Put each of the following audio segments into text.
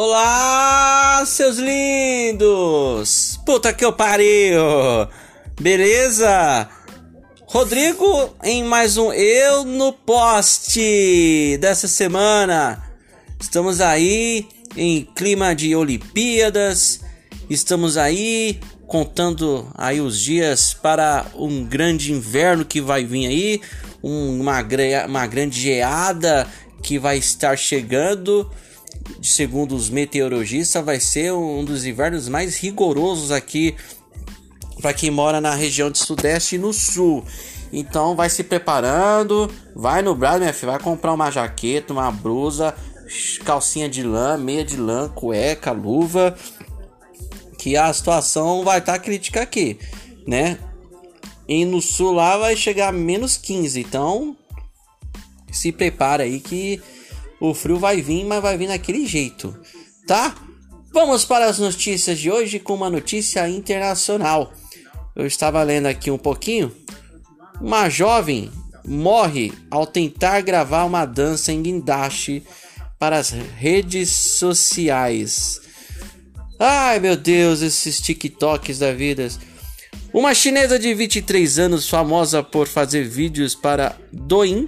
Olá, seus lindos! Puta que eu pariu! Beleza? Rodrigo em mais um Eu no Poste dessa semana. Estamos aí em clima de Olimpíadas. Estamos aí contando aí os dias para um grande inverno que vai vir aí, uma, uma grande geada que vai estar chegando segundo os meteorologistas, vai ser um dos invernos mais rigorosos aqui para quem mora na região de Sudeste e no Sul. Então vai se preparando, vai no Brado, minha filha, vai comprar uma jaqueta, uma blusa, calcinha de lã, meia de lã, cueca, luva, que a situação vai estar tá crítica aqui, né? E no sul lá vai chegar a menos 15, então se prepara aí que o frio vai vir, mas vai vir daquele jeito, tá? Vamos para as notícias de hoje com uma notícia internacional. Eu estava lendo aqui um pouquinho. Uma jovem morre ao tentar gravar uma dança em guindaste para as redes sociais. Ai meu Deus, esses TikToks da vida. Uma chinesa de 23 anos, famosa por fazer vídeos para Douyin,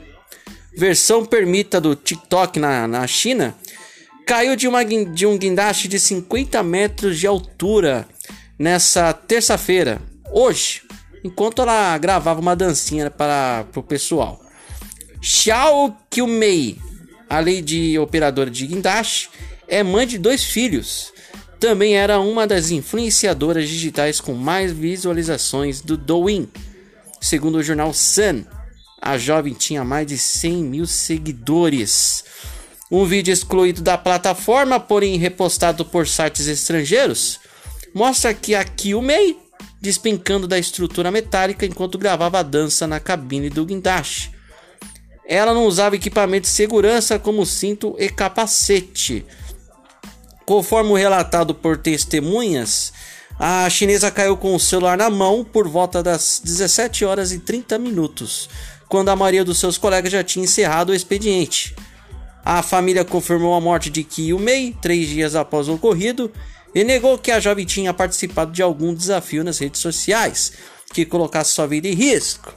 versão permita do TikTok na, na China, caiu de, uma, de um guindaste de 50 metros de altura nessa terça-feira, hoje, enquanto ela gravava uma dancinha para o pessoal. Xiao Qiumei, além de operadora de guindaste, é mãe de dois filhos. Também era uma das influenciadoras digitais com mais visualizações do Douyin, segundo o jornal Sun. A jovem tinha mais de 100 mil seguidores. Um vídeo excluído da plataforma, porém repostado por sites estrangeiros, mostra que a Kyumei despencando da estrutura metálica enquanto gravava a dança na cabine do guindaste. Ela não usava equipamento de segurança como cinto e capacete. Conforme relatado por testemunhas, a chinesa caiu com o celular na mão por volta das 17 horas e 30 minutos, quando a maioria dos seus colegas já tinha encerrado o expediente. A família confirmou a morte de Kiyu Mei três dias após o ocorrido e negou que a jovem tinha participado de algum desafio nas redes sociais que colocasse sua vida em risco.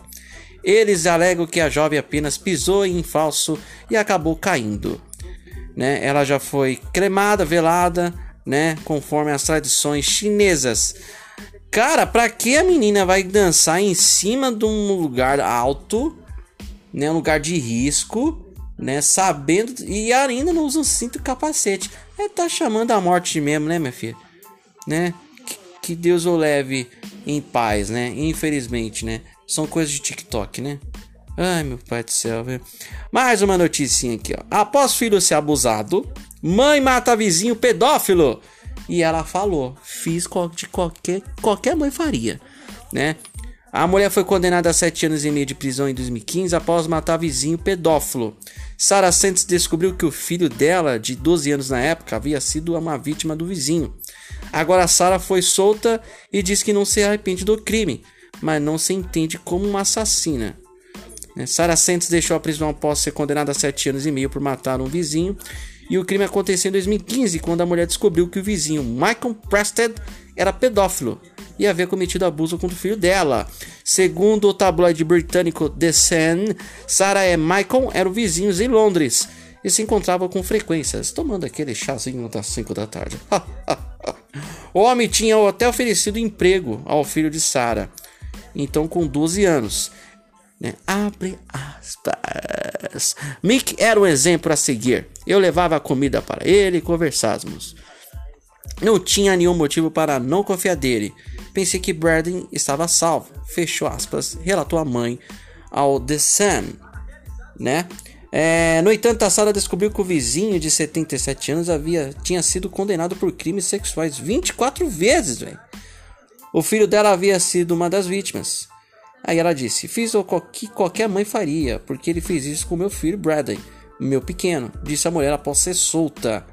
Eles alegam que a jovem apenas pisou em falso e acabou caindo. Né? Ela já foi cremada, velada, né? conforme as tradições chinesas. Cara, pra que a menina vai dançar em cima de um lugar alto né, um lugar de risco, né, sabendo e ainda não usa um cinto capacete. É tá chamando a morte mesmo, né, minha filha? Né? Que, que Deus o leve em paz, né? Infelizmente, né? São coisas de TikTok, né? Ai, meu pai do céu, velho. Mais uma notícia aqui, ó. Após filho ser abusado, mãe mata vizinho pedófilo. E ela falou: fiz de qualquer, qualquer mãe faria, né? A mulher foi condenada a 7 anos e meio de prisão em 2015 após matar vizinho pedófilo. Sarah Santos descobriu que o filho dela, de 12 anos na época, havia sido uma vítima do vizinho. Agora Sarah foi solta e diz que não se arrepende do crime, mas não se entende como uma assassina. Né, Sarah Santos deixou a prisão após ser condenada a 7 anos e meio por matar um vizinho. E o crime aconteceu em 2015, quando a mulher descobriu que o vizinho Michael Prested era pedófilo e havia cometido abuso contra o filho dela. Segundo o tabloide britânico The Sun, Sarah e Michael eram vizinhos em Londres e se encontravam com frequências, tomando aquele chazinho das 5 da tarde. o homem tinha até oferecido emprego ao filho de Sarah, então com 12 anos. Né? Abre aspas. Mick era um exemplo a seguir. Eu levava a comida para ele e conversávamos. Não tinha nenhum motivo para não confiar dele. Pensei que Braden estava salvo. Fechou aspas, relatou a mãe ao The Sun, né? É, no entanto, a Sarah descobriu que o vizinho de 77 anos havia tinha sido condenado por crimes sexuais 24 vezes. O filho dela havia sido uma das vítimas. Aí ela disse: Fiz o que qualquer mãe faria, porque ele fez isso com meu filho Braden, meu pequeno, disse a mulher após ser solta,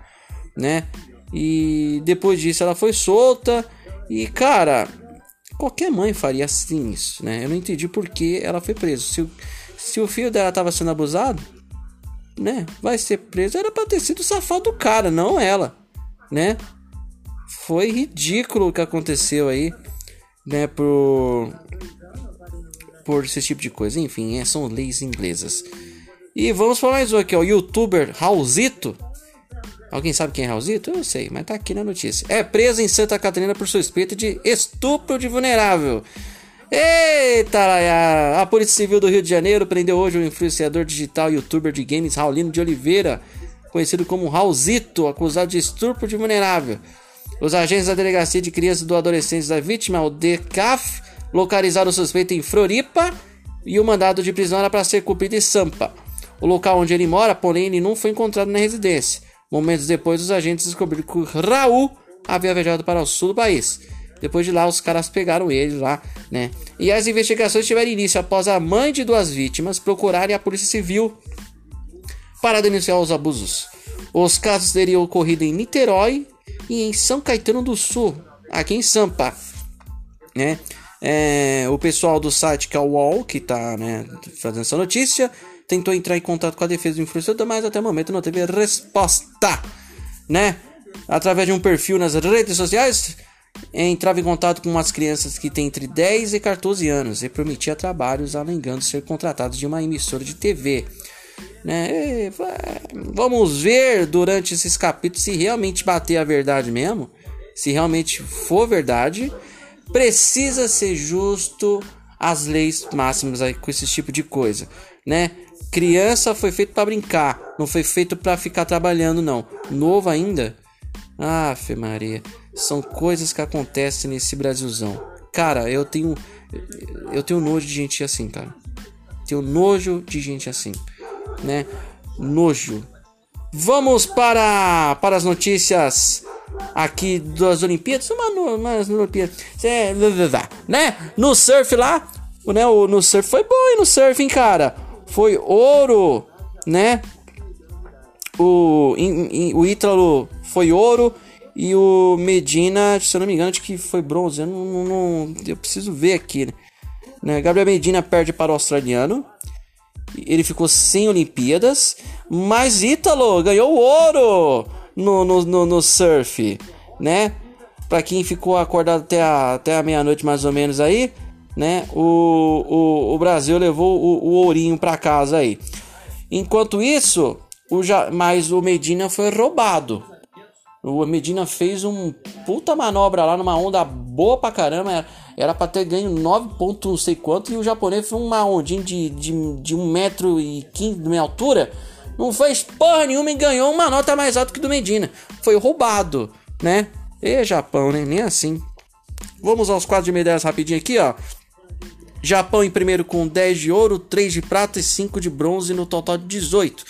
né? E depois disso ela foi solta e, cara, qualquer mãe faria assim isso, né? Eu não entendi por que ela foi presa. Se, o, se o filho dela estava sendo abusado, né? Vai ser preso. Era pra ter sido safado do cara, não ela, né? Foi ridículo o que aconteceu aí, né? Por, por esse tipo de coisa. Enfim, é, são leis inglesas. E vamos para mais um aqui, ó. Youtuber Raulzito. Alguém sabe quem é Raulzito? Eu sei, mas tá aqui na notícia. É preso em Santa Catarina por suspeita de estupro de vulnerável. Eita, a, Polícia Civil do Rio de Janeiro prendeu hoje o influenciador digital e youtuber de games Raulino de Oliveira, conhecido como Raulzito, acusado de estupro de vulnerável. Os agentes da Delegacia de Crianças e do Adolescentes da vítima, o DECAF, localizaram o suspeito em Floripa e o mandado de prisão era para ser cumprido em Sampa. O local onde ele mora, porém, ele não foi encontrado na residência. Momentos depois, os agentes descobriram que Raul havia viajado para o sul do país. Depois de lá, os caras pegaram ele lá, né? E as investigações tiveram início após a mãe de duas vítimas procurarem a Polícia Civil para denunciar os abusos. Os casos teriam ocorrido em Niterói e em São Caetano do Sul, aqui em Sampa, né? É, o pessoal do site que é o UOL, que está né, fazendo essa notícia, tentou entrar em contato com a defesa do influenciador, mas até o momento não teve resposta, né? Através de um perfil nas redes sociais, entrava em contato com umas crianças que têm entre 10 e 14 anos e prometia trabalhos alegando ser contratados de uma emissora de TV. Né? E, vamos ver durante esses capítulos se realmente bater a verdade mesmo, se realmente for verdade, precisa ser justo as leis máximas aí com esse tipo de coisa, né? Criança foi feito para brincar, não foi feito para ficar trabalhando não. Novo ainda? Ah, Maria, são coisas que acontecem nesse Brasilzão. Cara, eu tenho eu tenho nojo de gente assim, cara. Tenho nojo de gente assim, né? Nojo. Vamos para para as notícias aqui das Olimpíadas, uma, uma Olimpíadas, né? No surf lá, né? O, no surf foi bom, e no surf, hein, cara foi ouro, né? O, in, in, o Ítalo foi ouro e o Medina, se eu não me engano, acho que foi bronze. Eu, não, não, eu preciso ver aqui. Né? Gabriel Medina perde para o australiano. Ele ficou sem Olimpíadas. Mas Ítalo ganhou ouro no, no, no, no surf, né? Para quem ficou acordado até a, até a meia-noite mais ou menos aí, né? O, o, o Brasil levou o, o ourinho para casa aí. Enquanto isso, o ja, mas o Medina foi roubado. O Medina fez um puta manobra lá numa onda boa pra caramba. Era pra ter ganho 9 pontos não sei quanto. E o japonês foi uma ondinha de, de, de 1 metro e 15 de minha altura. Não fez porra nenhuma e ganhou uma nota mais alta que do Medina. Foi roubado, né? E Japão, né? Nem assim. Vamos aos quadros de medalhas rapidinho aqui, ó. Japão em primeiro com 10 de ouro, 3 de prata e 5 de bronze, no total de 18.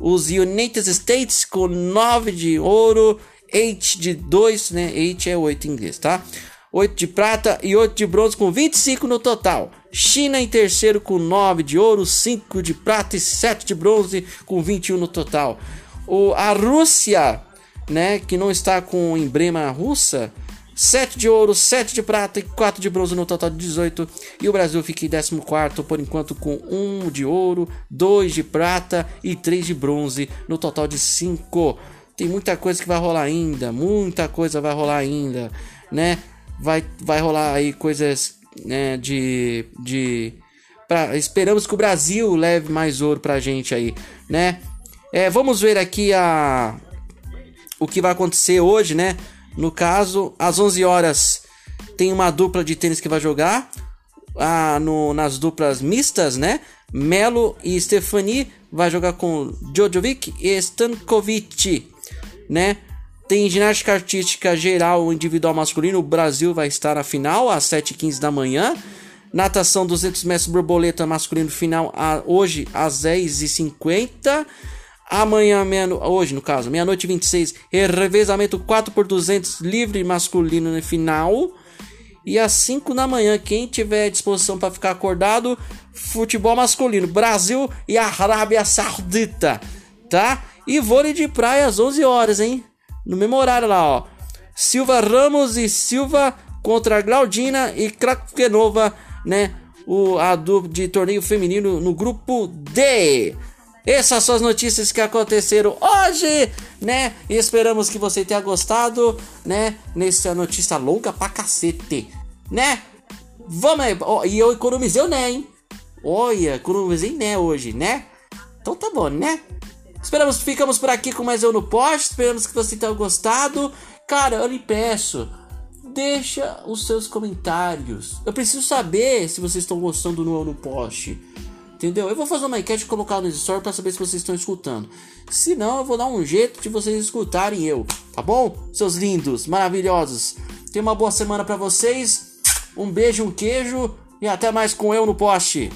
Os United States com 9 de ouro, 8 de 2, né? 8 é 8 em inglês, tá? 8 de prata e 8 de bronze com 25 no total. China em terceiro com 9 de ouro, 5 de prata e 7 de bronze com 21 no total. O, a Rússia, né, que não está com emblema russa, 7 de ouro, 7 de prata e 4 de bronze no total de 18. E o Brasil fica em 14 por enquanto com 1 de ouro, 2 de prata e 3 de bronze no total de 5. Tem muita coisa que vai rolar ainda, muita coisa vai rolar ainda, né? Vai, vai rolar aí coisas né, de. de pra, esperamos que o Brasil leve mais ouro pra gente aí, né? É, vamos ver aqui a o que vai acontecer hoje, né? No caso, às 11 horas tem uma dupla de tênis que vai jogar. Ah, no, nas duplas mistas, né? Melo e Stefani vai jogar com Djokovic e Stankovic, né? Tem ginástica artística geral individual masculino. O Brasil vai estar na final às 7h15 da manhã. Natação 200 metros borboleta masculino final a, hoje às 10h50. Amanhã, meia hoje no caso, meia-noite 26, revezamento 4 por 200 livre masculino no final. E às 5 da manhã, quem tiver disposição para ficar acordado, futebol masculino, Brasil e Arábia Saudita, tá? E vôlei de praia às 11 horas, hein? No mesmo horário lá, ó. Silva Ramos e Silva contra Glaudina e Krakenova, né? O, a do, de torneio feminino no grupo D. Essas são as notícias que aconteceram hoje, né? E esperamos que você tenha gostado, né? Nessa notícia longa pra cacete, né? Vamos aí. Oh, e eu economizei o né, hein? Olha, economizei né hoje, né? Então tá bom, né? Esperamos, ficamos por aqui com mais eu no post. Esperamos que você tenha gostado. Cara, eu lhe peço, deixa os seus comentários. Eu preciso saber se vocês estão gostando do eu no post. Entendeu? Eu vou fazer uma enquete e colocar no story para saber se vocês estão escutando. Se não, eu vou dar um jeito de vocês escutarem eu, tá bom? Seus lindos, maravilhosos. Tenha uma boa semana para vocês. Um beijo, um queijo e até mais com eu no poste.